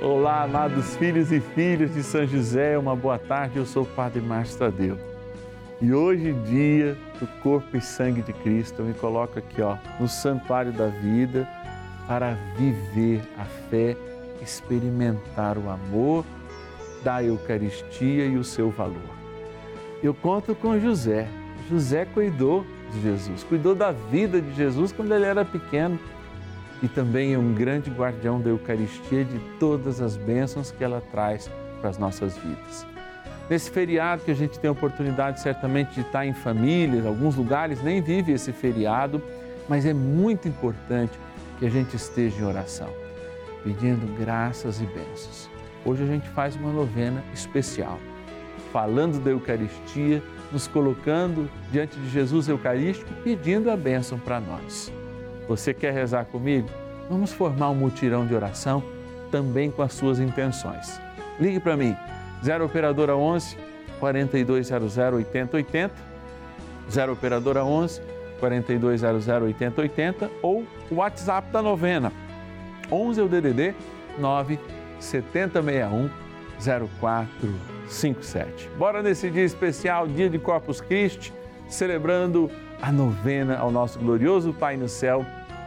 Olá, amados filhos e filhas de São José, uma boa tarde. Eu sou o Padre Márcio Tadeu. E hoje, dia do corpo e sangue de Cristo, eu me coloco aqui, ó, no santuário da vida, para viver a fé, experimentar o amor da Eucaristia e o seu valor. Eu conto com José. José cuidou de Jesus, cuidou da vida de Jesus quando ele era pequeno e também é um grande guardião da Eucaristia de todas as bênçãos que ela traz para as nossas vidas. Nesse feriado que a gente tem a oportunidade certamente de estar em famílias, alguns lugares nem vive esse feriado, mas é muito importante que a gente esteja em oração, pedindo graças e bênçãos. Hoje a gente faz uma novena especial, falando da Eucaristia, nos colocando diante de Jesus Eucarístico, pedindo a bênção para nós. Você quer rezar comigo? Vamos formar um mutirão de oração também com as suas intenções. Ligue para mim, 0 Operadora 11 4200 8080, 0 Operadora 11 4200 8080 ou o WhatsApp da novena, 11 é o DDD 9 7061 0457. Bora nesse dia especial, dia de Corpus Christi, celebrando a novena ao nosso glorioso Pai no céu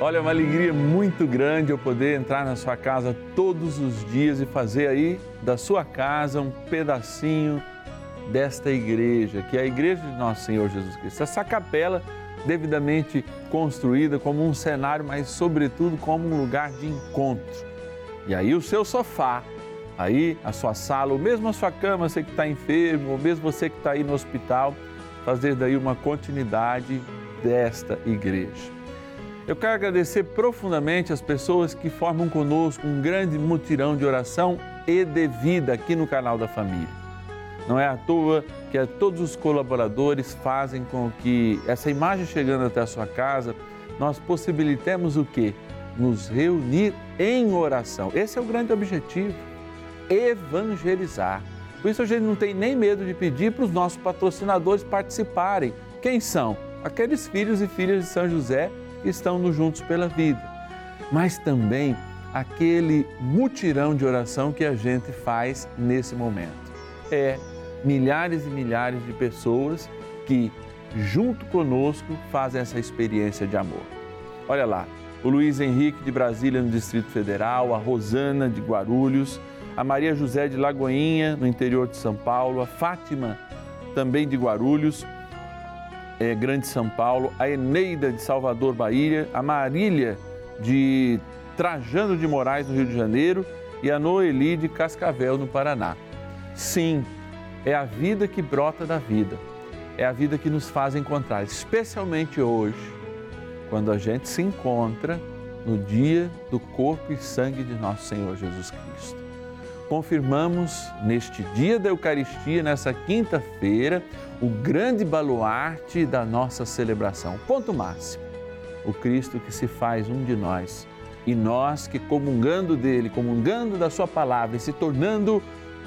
Olha, é uma alegria muito grande eu poder entrar na sua casa todos os dias e fazer aí da sua casa um pedacinho desta igreja, que é a igreja de nosso Senhor Jesus Cristo. Essa capela devidamente construída como um cenário, mas sobretudo como um lugar de encontro. E aí o seu sofá, aí a sua sala, ou mesmo a sua cama, você que está enfermo, ou mesmo você que está aí no hospital, fazer daí uma continuidade desta igreja. Eu quero agradecer profundamente as pessoas que formam conosco um grande mutirão de oração e de vida aqui no canal da família. Não é à toa que todos os colaboradores fazem com que essa imagem chegando até a sua casa, nós possibilitemos o quê? Nos reunir em oração. Esse é o grande objetivo, evangelizar. Por isso a gente não tem nem medo de pedir para os nossos patrocinadores participarem. Quem são? Aqueles filhos e filhas de São José estão no Juntos pela Vida, mas também aquele mutirão de oração que a gente faz nesse momento. É milhares e milhares de pessoas que, junto conosco, fazem essa experiência de amor. Olha lá, o Luiz Henrique de Brasília, no Distrito Federal, a Rosana de Guarulhos, a Maria José de Lagoinha, no interior de São Paulo, a Fátima, também de Guarulhos, é, Grande São Paulo, a Eneida de Salvador, Bahia, a Marília de Trajano de Moraes, no Rio de Janeiro, e a Noeli de Cascavel, no Paraná. Sim, é a vida que brota da vida, é a vida que nos faz encontrar, especialmente hoje, quando a gente se encontra no dia do corpo e sangue de nosso Senhor Jesus Cristo. Confirmamos neste dia da Eucaristia, nessa quinta-feira, o grande baluarte da nossa celebração. Ponto máximo: o Cristo que se faz um de nós e nós que, comungando dele, comungando da Sua palavra e se tornando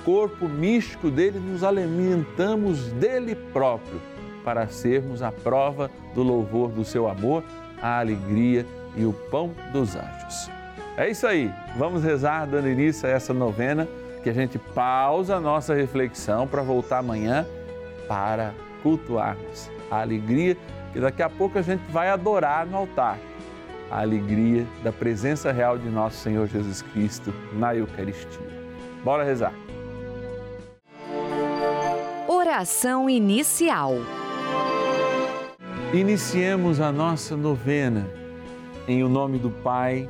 corpo místico dele, nos alimentamos dele próprio para sermos a prova do louvor do seu amor, a alegria e o pão dos anjos. É isso aí, vamos rezar dando início a essa novena que a gente pausa a nossa reflexão para voltar amanhã para cultuarmos a alegria que daqui a pouco a gente vai adorar no altar. A alegria da presença real de nosso Senhor Jesus Cristo na Eucaristia. Bora rezar. Oração inicial. Iniciemos a nossa novena em o nome do Pai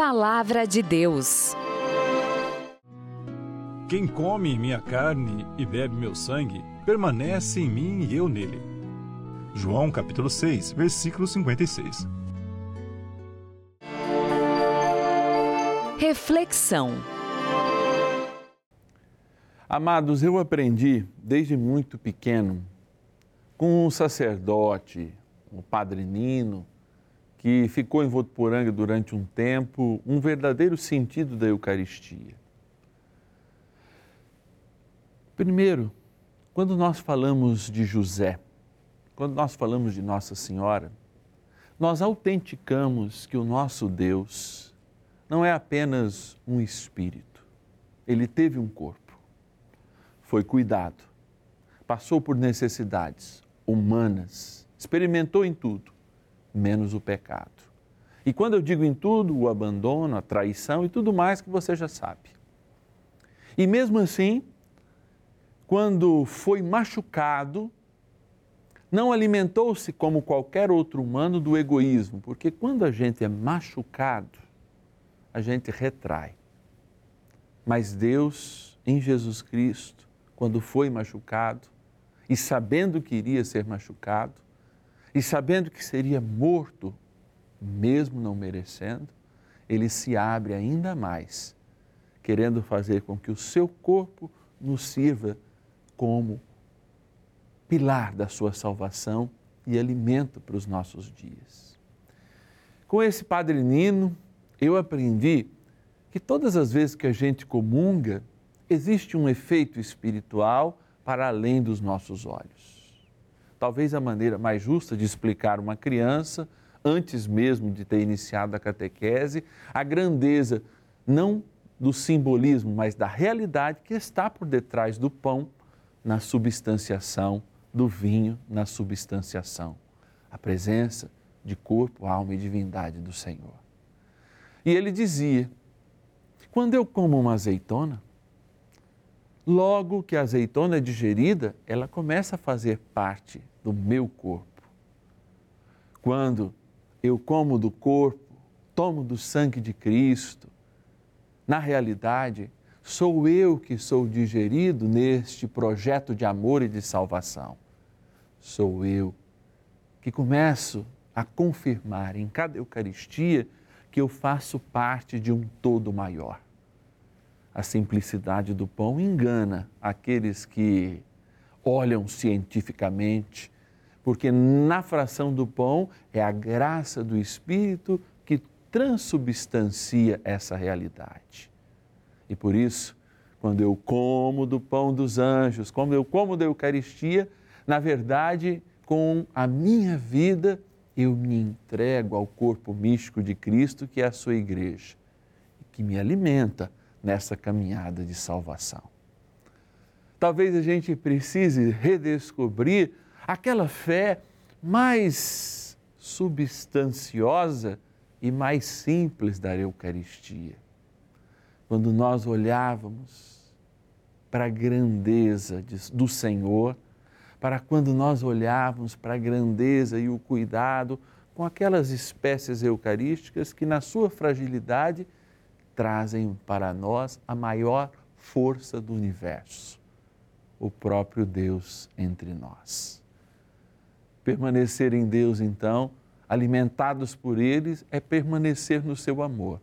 Palavra de Deus. Quem come minha carne e bebe meu sangue, permanece em mim e eu nele. João capítulo 6, versículo 56. Reflexão. Amados, eu aprendi desde muito pequeno com um sacerdote, o Padre Nino, que ficou em Votuporanga durante um tempo, um verdadeiro sentido da Eucaristia. Primeiro, quando nós falamos de José, quando nós falamos de Nossa Senhora, nós autenticamos que o nosso Deus não é apenas um espírito, ele teve um corpo, foi cuidado, passou por necessidades humanas, experimentou em tudo menos o pecado. E quando eu digo em tudo, o abandono, a traição e tudo mais que você já sabe. E mesmo assim, quando foi machucado, não alimentou-se como qualquer outro humano do egoísmo, porque quando a gente é machucado, a gente retrai. Mas Deus, em Jesus Cristo, quando foi machucado e sabendo que iria ser machucado, e sabendo que seria morto, mesmo não merecendo, ele se abre ainda mais, querendo fazer com que o seu corpo nos sirva como pilar da sua salvação e alimento para os nossos dias. Com esse Padre Nino, eu aprendi que todas as vezes que a gente comunga, existe um efeito espiritual para além dos nossos olhos. Talvez a maneira mais justa de explicar uma criança, antes mesmo de ter iniciado a catequese, a grandeza não do simbolismo, mas da realidade que está por detrás do pão na substanciação, do vinho na substanciação. A presença de corpo, alma e divindade do Senhor. E ele dizia: quando eu como uma azeitona, logo que a azeitona é digerida, ela começa a fazer parte do meu corpo. Quando eu como do corpo, tomo do sangue de Cristo, na realidade, sou eu que sou digerido neste projeto de amor e de salvação. Sou eu que começo a confirmar em cada Eucaristia que eu faço parte de um todo maior. A simplicidade do pão engana aqueles que olham cientificamente, porque na fração do pão é a graça do Espírito que transubstancia essa realidade. E por isso, quando eu como do pão dos anjos, quando eu como da Eucaristia, na verdade, com a minha vida, eu me entrego ao corpo místico de Cristo, que é a sua igreja, que me alimenta nessa caminhada de salvação. Talvez a gente precise redescobrir aquela fé mais substanciosa e mais simples da Eucaristia. Quando nós olhávamos para a grandeza do Senhor, para quando nós olhávamos para a grandeza e o cuidado com aquelas espécies eucarísticas que, na sua fragilidade, trazem para nós a maior força do universo, o próprio Deus entre nós. Permanecer em Deus, então, alimentados por eles, é permanecer no seu amor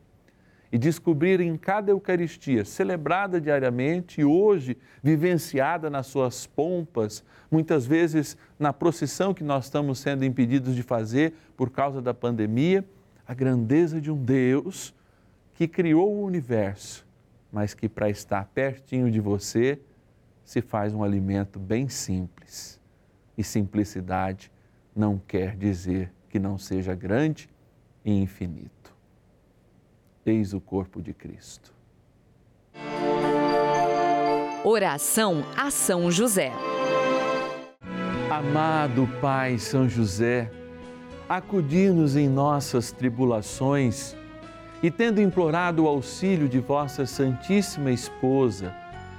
e descobrir em cada Eucaristia, celebrada diariamente e hoje vivenciada nas suas pompas, muitas vezes na procissão que nós estamos sendo impedidos de fazer por causa da pandemia, a grandeza de um Deus que criou o universo, mas que para estar pertinho de você se faz um alimento bem simples. E simplicidade não quer dizer que não seja grande e infinito. Eis o corpo de Cristo. Oração a São José. Amado Pai São José, acudir-nos em nossas tribulações e, tendo implorado o auxílio de vossa Santíssima Esposa,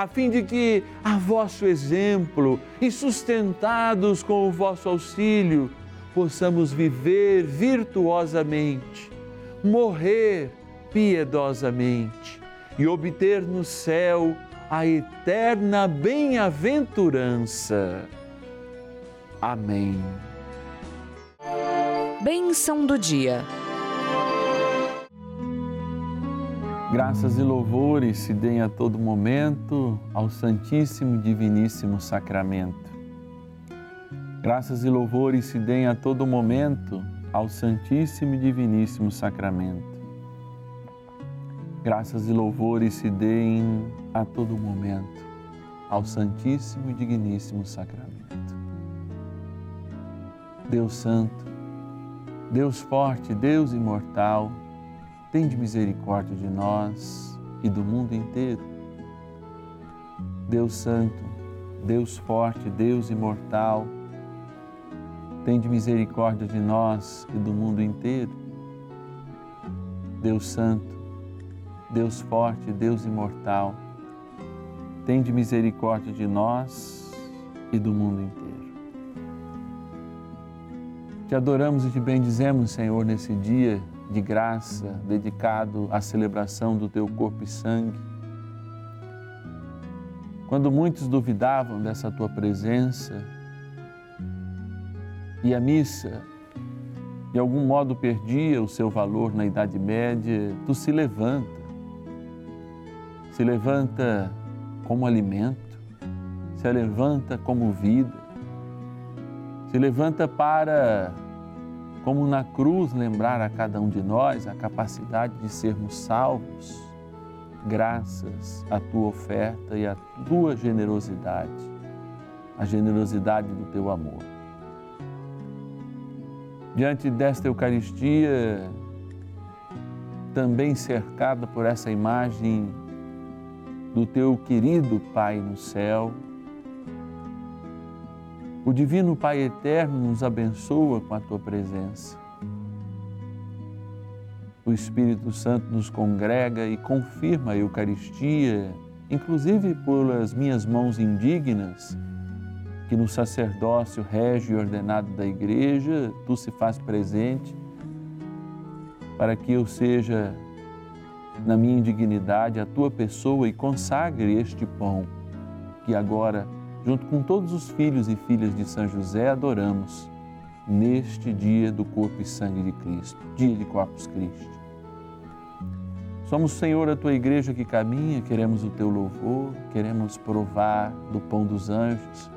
a fim de que, a vosso exemplo e sustentados com o vosso auxílio, possamos viver virtuosamente morrer piedosamente e obter no céu a eterna bem-aventurança. Amém. Bênção do dia. Graças e louvores se deem a todo momento ao Santíssimo Diviníssimo Sacramento. Graças e louvores se deem a todo momento ao Santíssimo e Diviníssimo Sacramento. Graças e louvores se deem a todo momento ao Santíssimo e Digníssimo Sacramento. Deus Santo, Deus forte, Deus imortal, tende misericórdia de nós e do mundo inteiro. Deus Santo, Deus forte, Deus imortal, tende misericórdia de nós e do mundo inteiro. Deus Santo, Deus forte, Deus imortal, tende misericórdia de nós e do mundo inteiro. Te adoramos e te bendizemos, Senhor, nesse dia de graça dedicado à celebração do teu corpo e sangue. Quando muitos duvidavam dessa tua presença e a missa de algum modo perdia o seu valor na Idade Média, tu se levanta, se levanta como alimento, se levanta como vida, se levanta para como na cruz lembrar a cada um de nós a capacidade de sermos salvos, graças à tua oferta e à tua generosidade, a generosidade do teu amor. Diante desta Eucaristia, também cercada por essa imagem do teu querido Pai no céu, o Divino Pai Eterno nos abençoa com a tua presença. O Espírito Santo nos congrega e confirma a Eucaristia, inclusive pelas minhas mãos indignas, que no sacerdócio régio e ordenado da Igreja, tu se faz presente, para que eu seja, na minha indignidade, a tua pessoa e consagre este pão que agora junto com todos os filhos e filhas de São José, adoramos neste dia do corpo e sangue de Cristo, dia de Corpus Christi. Somos, Senhor, a tua igreja que caminha, queremos o teu louvor, queremos provar do pão dos anjos,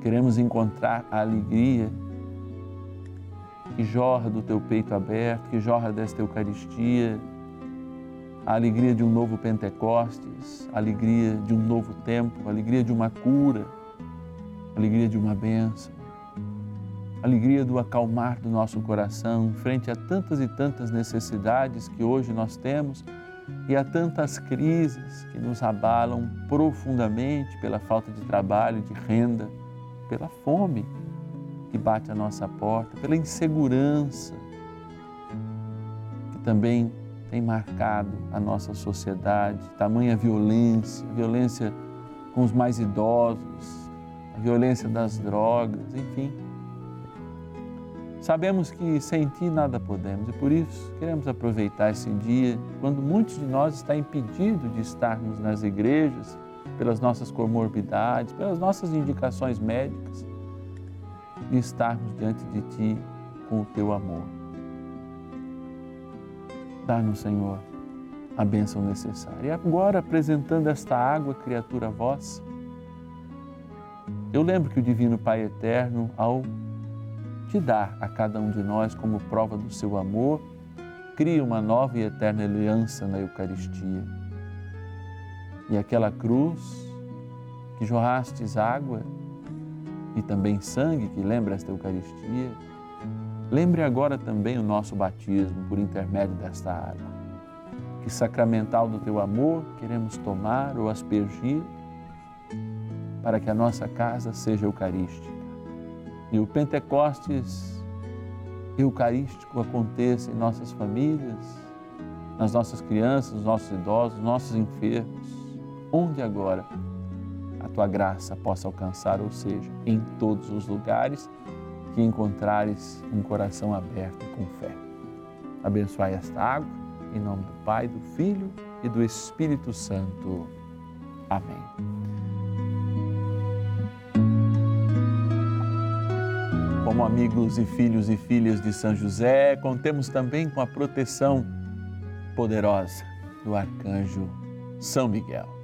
queremos encontrar a alegria que jorra do teu peito aberto, que jorra desta Eucaristia a alegria de um novo Pentecostes, a alegria de um novo tempo, a alegria de uma cura, a alegria de uma bênção, a alegria do acalmar do nosso coração frente a tantas e tantas necessidades que hoje nós temos e a tantas crises que nos abalam profundamente pela falta de trabalho, de renda, pela fome que bate à nossa porta, pela insegurança que também tem marcado a nossa sociedade, tamanha violência, violência com os mais idosos, a violência das drogas, enfim. Sabemos que sem Ti nada podemos e por isso queremos aproveitar esse dia, quando muitos de nós está impedido de estarmos nas igrejas pelas nossas comorbidades, pelas nossas indicações médicas, de estarmos diante de Ti com o Teu amor. Dá-nos, Senhor, a bênção necessária. E agora, apresentando esta água, criatura vossa, eu lembro que o Divino Pai Eterno, ao te dar a cada um de nós como prova do seu amor, cria uma nova e eterna aliança na Eucaristia. E aquela cruz que jorrastes água e também sangue, que lembra esta Eucaristia, Lembre agora também o nosso batismo por intermédio desta água. Que sacramental do teu amor queremos tomar ou aspergir para que a nossa casa seja eucarística. E o Pentecostes eucarístico aconteça em nossas famílias, nas nossas crianças, nos nossos idosos, nos nossos enfermos, onde agora a tua graça possa alcançar, ou seja, em todos os lugares que encontrares um coração aberto com fé. Abençoai esta água, em nome do Pai, do Filho e do Espírito Santo. Amém. Como amigos e filhos e filhas de São José, contemos também com a proteção poderosa do arcanjo São Miguel.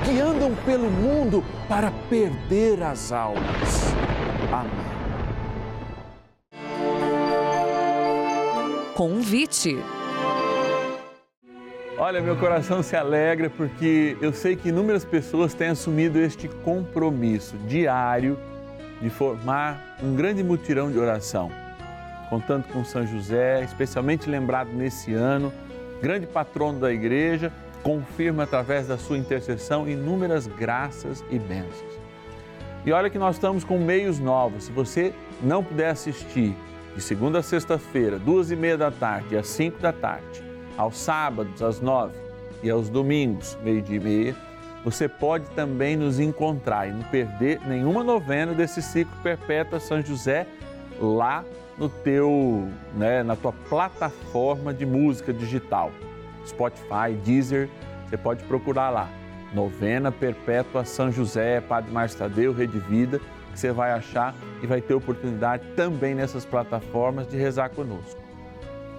que andam pelo mundo para perder as almas. Amém. Convite. Olha, meu coração se alegra porque eu sei que inúmeras pessoas têm assumido este compromisso diário de formar um grande mutirão de oração, contando com São José, especialmente lembrado nesse ano, grande patrono da igreja, confirma através da sua intercessão inúmeras graças e bênçãos. E olha que nós estamos com meios novos. Se você não puder assistir de segunda a sexta-feira, duas e meia da tarde às cinco da tarde, aos sábados às nove e aos domingos, meio-dia e meia, você pode também nos encontrar e não perder nenhuma novena desse ciclo perpétuo São José lá no teu, né, na tua plataforma de música digital, Spotify, Deezer, você pode procurar lá. Novena Perpétua São José, Padre Márcio Tadeu, Rede Vida, que você vai achar e vai ter oportunidade também nessas plataformas de rezar conosco.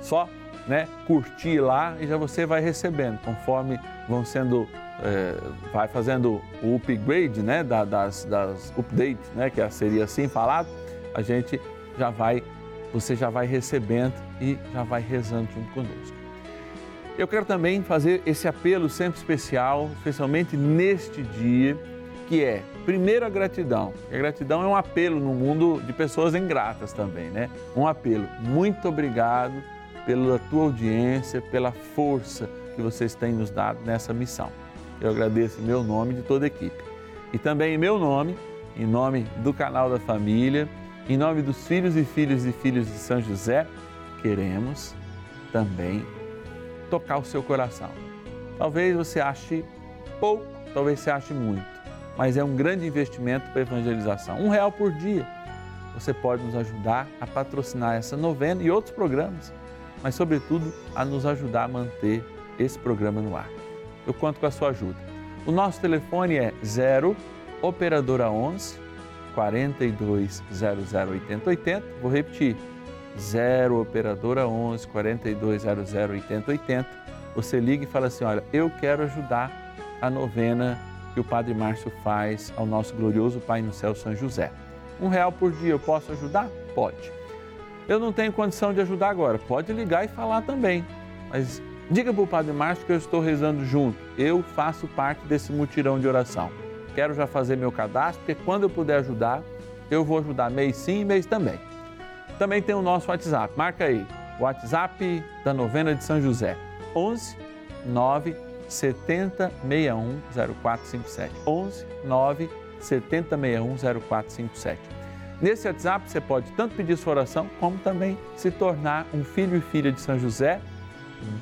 Só né, curtir lá e já você vai recebendo, conforme vão sendo, é, vai fazendo o upgrade, né, das, das updates, né, que seria assim falado, a gente já vai, você já vai recebendo e já vai rezando junto conosco. Eu quero também fazer esse apelo sempre especial, especialmente neste dia, que é, primeiro, a gratidão. A gratidão é um apelo no mundo de pessoas ingratas também, né? Um apelo. Muito obrigado pela tua audiência, pela força que vocês têm nos dado nessa missão. Eu agradeço em meu nome de toda a equipe. E também em meu nome, em nome do canal da família, em nome dos filhos e filhos e filhos de São José, queremos também tocar o seu coração. Talvez você ache pouco, talvez você ache muito, mas é um grande investimento para a evangelização. Um real por dia. Você pode nos ajudar a patrocinar essa novena e outros programas, mas, sobretudo, a nos ajudar a manter esse programa no ar. Eu conto com a sua ajuda. O nosso telefone é 0 Operadora 11 4200 8080. Vou repetir. 0 Operadora 11 4200 8080. Você liga e fala assim: Olha, eu quero ajudar a novena que o Padre Márcio faz ao nosso glorioso Pai no céu, São José. Um real por dia eu posso ajudar? Pode. Eu não tenho condição de ajudar agora. Pode ligar e falar também. Mas diga para o Padre Márcio que eu estou rezando junto. Eu faço parte desse mutirão de oração. Quero já fazer meu cadastro, porque quando eu puder ajudar, eu vou ajudar mês sim e mês também. Também tem o nosso WhatsApp. Marca aí. WhatsApp da novena de São José. 11 9 70 61 0457. 11 9 70 61 0457. Nesse WhatsApp você pode tanto pedir sua oração, como também se tornar um filho e filha de São José,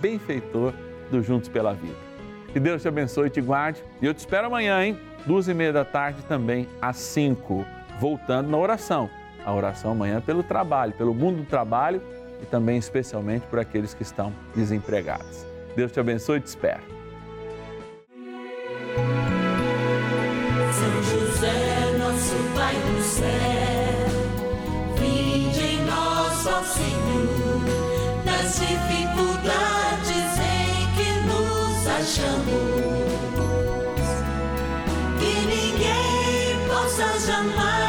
benfeitor do Juntos pela Vida. Que Deus te abençoe e te guarde. E eu te espero amanhã, hein? Duas e meia da tarde também, às cinco, voltando na oração a oração amanhã pelo trabalho, pelo mundo do trabalho e também especialmente por aqueles que estão desempregados. Deus te abençoe e te espero. São José, nosso Pai do céu, vinde em nós, ó Senhor, nas dificuldades em que nos achamos, jamais